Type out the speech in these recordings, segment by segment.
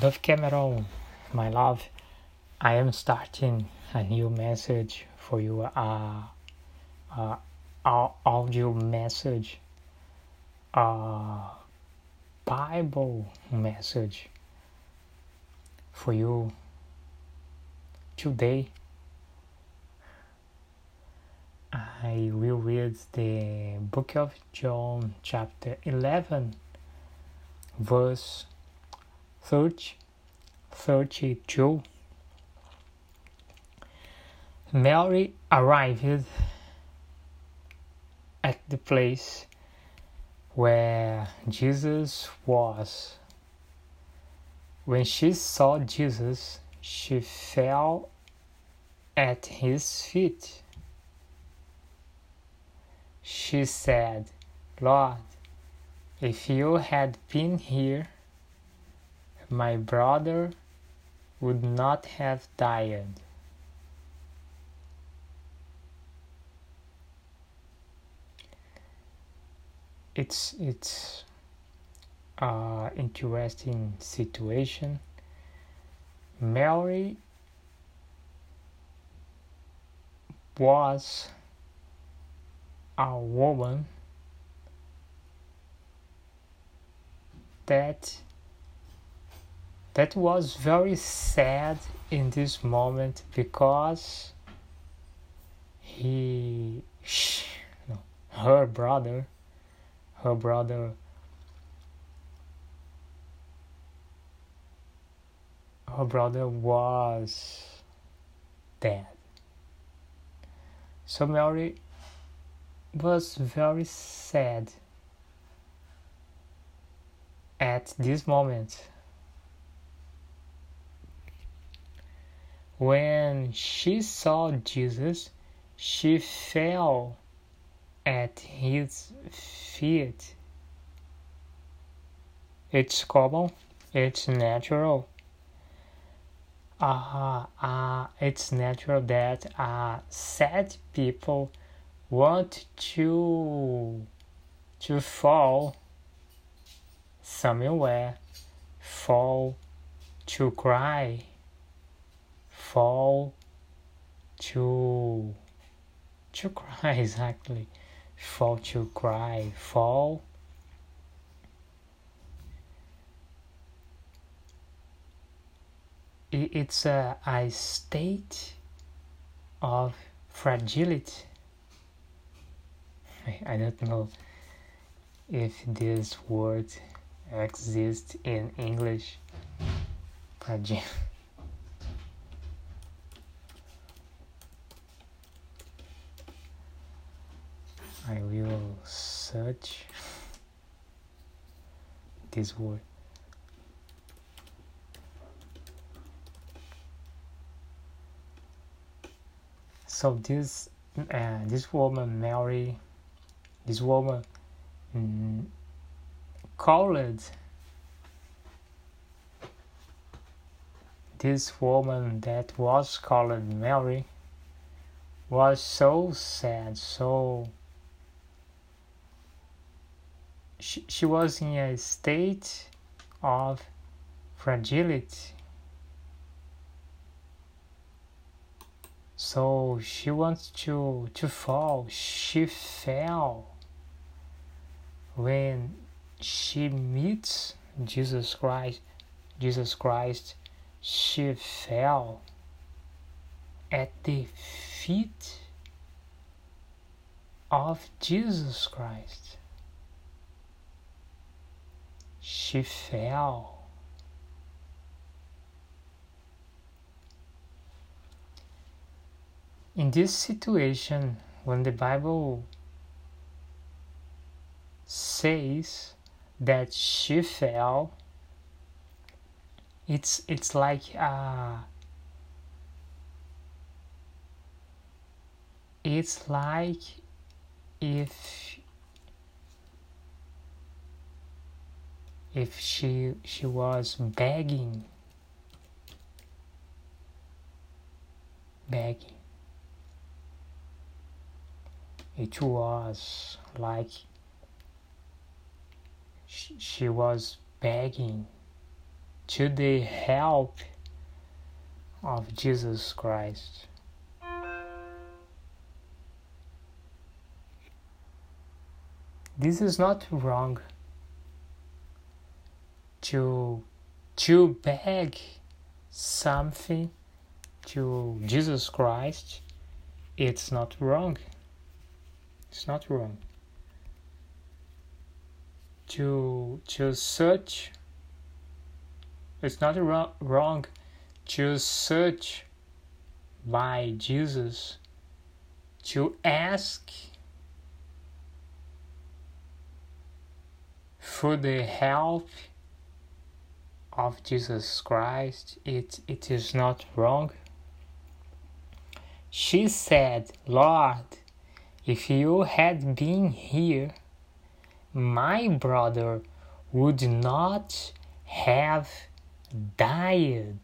Dove Cameron, my love, I am starting a new message for you, uh, uh, audio message, uh, Bible message for you today. I will read the book of John, chapter 11, verse 30, 32. Mary arrived at the place where Jesus was. When she saw Jesus, she fell at his feet she said, Lord, if you had been here, my brother would not have died. It's it's a interesting situation. Mary was a woman that that was very sad in this moment because he no, her brother her brother her brother was dead so mary was very sad at this moment. When she saw Jesus, she fell at his feet. It's common, it's natural. Uh, uh, it's natural that uh, sad people want to to fall somewhere fall to cry fall to to cry exactly fall to cry fall it's a, a state of fragility I don't know if this word exists in English. Fragile. I will search this word. So this uh, this woman Mary this woman mm, called this woman that was called Mary was so sad, so she, she was in a state of fragility. So she wants to to fall. She fell when she meets Jesus Christ, Jesus Christ, she fell at the feet of Jesus Christ. She fell. In this situation, when the Bible says that she fell it's it's like uh it's like if if she she was begging. Begging. It was like she was begging to the help of Jesus Christ. This is not wrong to to beg something to Jesus Christ. It's not wrong. It's not wrong. To to search it's not wrong to search by Jesus to ask for the help of Jesus Christ, it, it is not wrong. She said, Lord, if you had been here, my brother would not have died.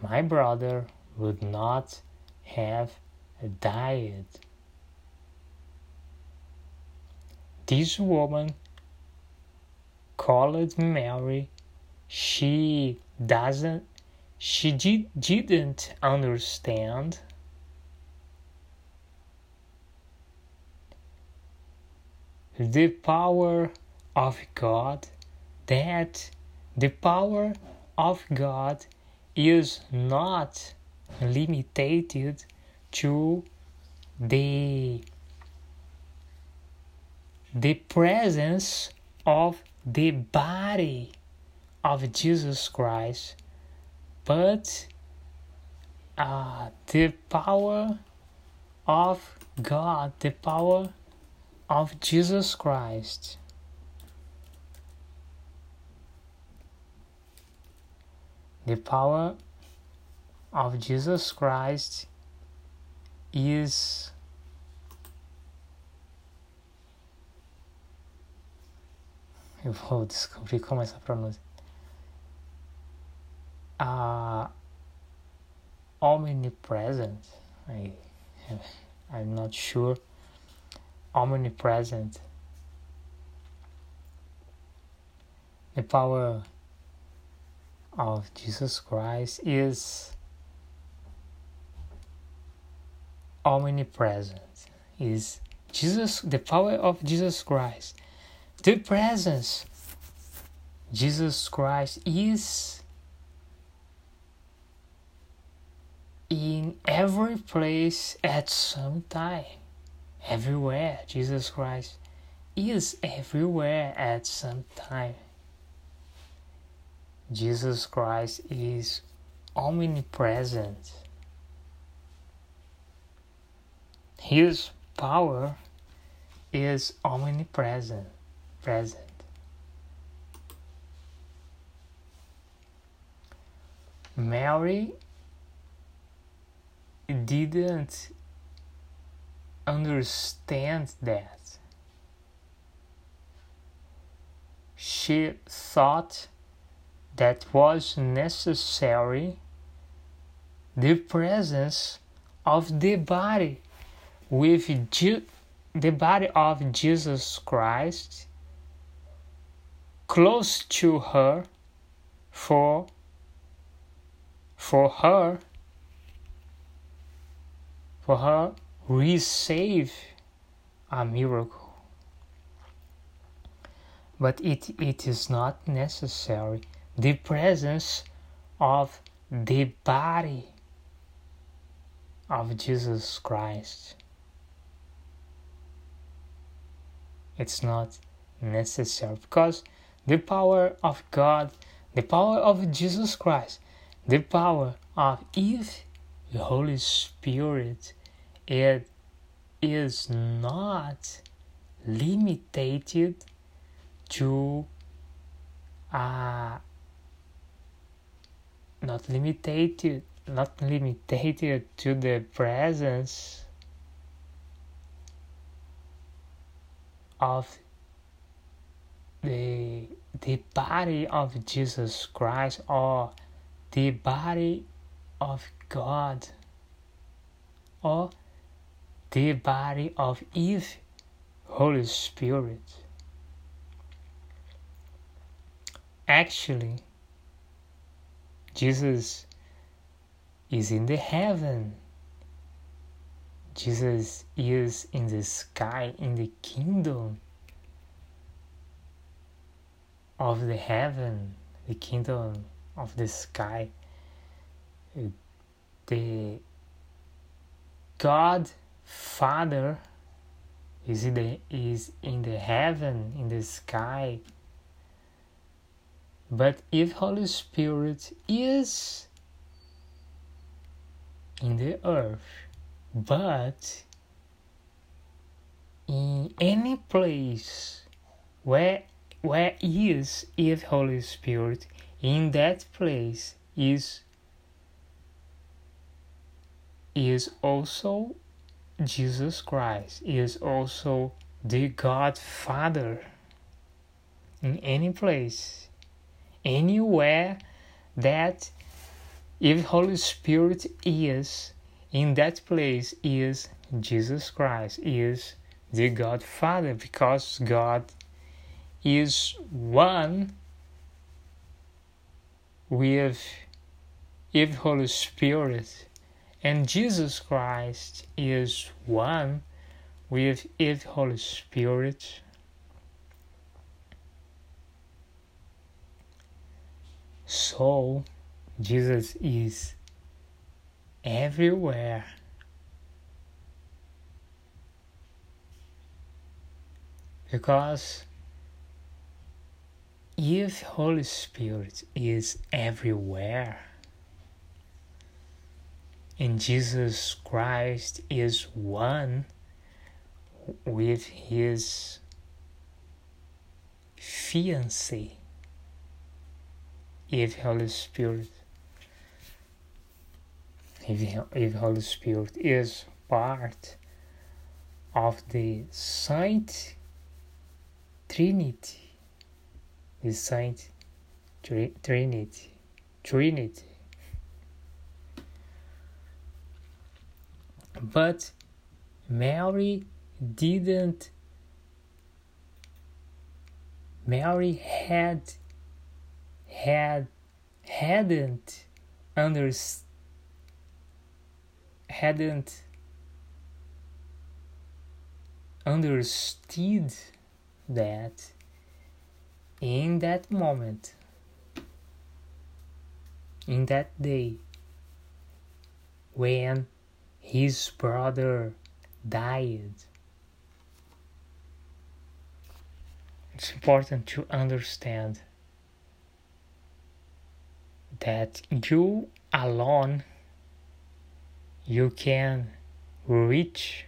My brother would not have died. This woman called Mary, she doesn't she did, didn't understand. The power of God that the power of God is not limited to the the presence of the body of Jesus Christ, but uh, the power of God, the power of Jesus Christ. The power of Jesus Christ is eu vou descobrir como é essa pronúncia. Omnipresent. I, I'm not sure. Omnipresent. The power of Jesus Christ is omnipresent. Is Jesus the power of Jesus Christ? The presence Jesus Christ is in every place at some time. Everywhere. Jesus Christ is everywhere at some time. Jesus Christ is omnipresent. His power is omnipresent. Present. Mary didn't understand that. She thought that was necessary the presence of the body with Je- the body of Jesus Christ close to her for for her for her receive a miracle but it, it is not necessary the presence of the body of Jesus Christ. It's not necessary because the power of God, the power of Jesus Christ, the power of if the Holy Spirit, it is not limited to uh, not limited not limited to the presence of the the body of Jesus Christ or the body of God or the body of Eve, Holy Spirit. Actually, Jesus is in the heaven. Jesus is in the sky, in the kingdom of the heaven, the kingdom of the sky. The God Father is in the, is in the heaven, in the sky. But if Holy Spirit is in the earth, but in any place where where is if Holy Spirit? In that place is is also Jesus Christ is also the God Father. In any place anywhere that if Holy Spirit is in that place is Jesus Christ is the God Father because God is one. With if Holy Spirit and Jesus Christ is one with if Holy Spirit. So Jesus is everywhere. Because if Holy Spirit is everywhere and Jesus Christ is one with his fiancée if Holy Spirit if, if Holy Spirit is part of the Saint Trinity the Saint Trinity Trinity. But Mary didn't Mary had had hadn't under hadn't understood that in that moment. In that day. When his brother died. It's important to understand that you alone you can reach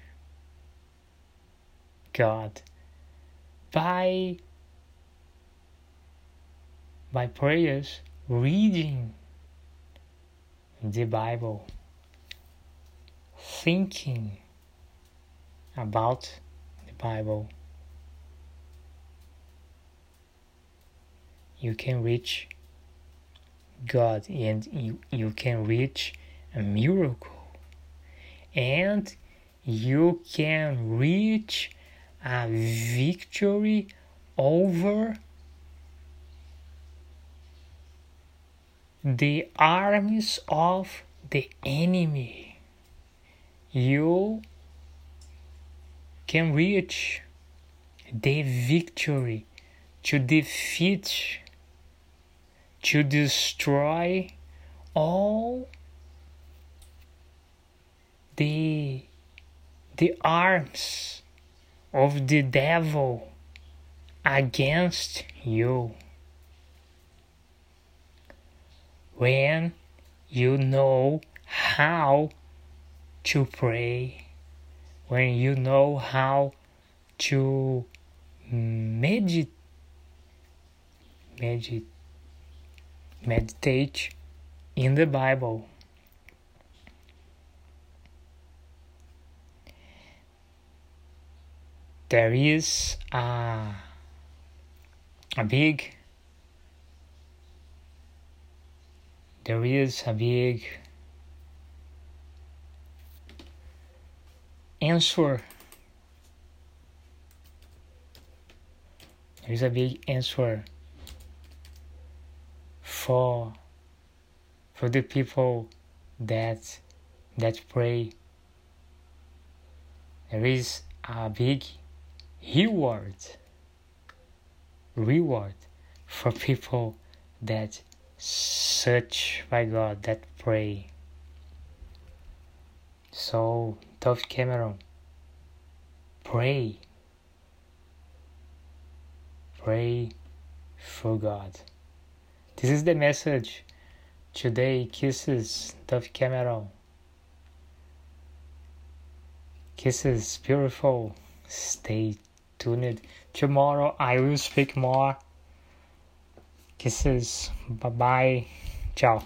God by by prayers reading the Bible thinking about the Bible. You can reach God and you, you can reach a miracle. And you can reach a victory over the armies of the enemy. You can reach the victory to defeat to destroy all the the arms of the devil against you when you know how to pray when you know how to meditate meditate meditate in the Bible. There is a, a big there is a big answer. There is a big answer for for the people that that pray. There is a big reward reward for people that search by God, that pray. So, Dove Cameron, pray. Pray for God. This is the message today. Kisses, Dove Cameron. Kisses, beautiful. Stay tuned. Tomorrow I will speak more. Kisses. Bye bye. Ciao.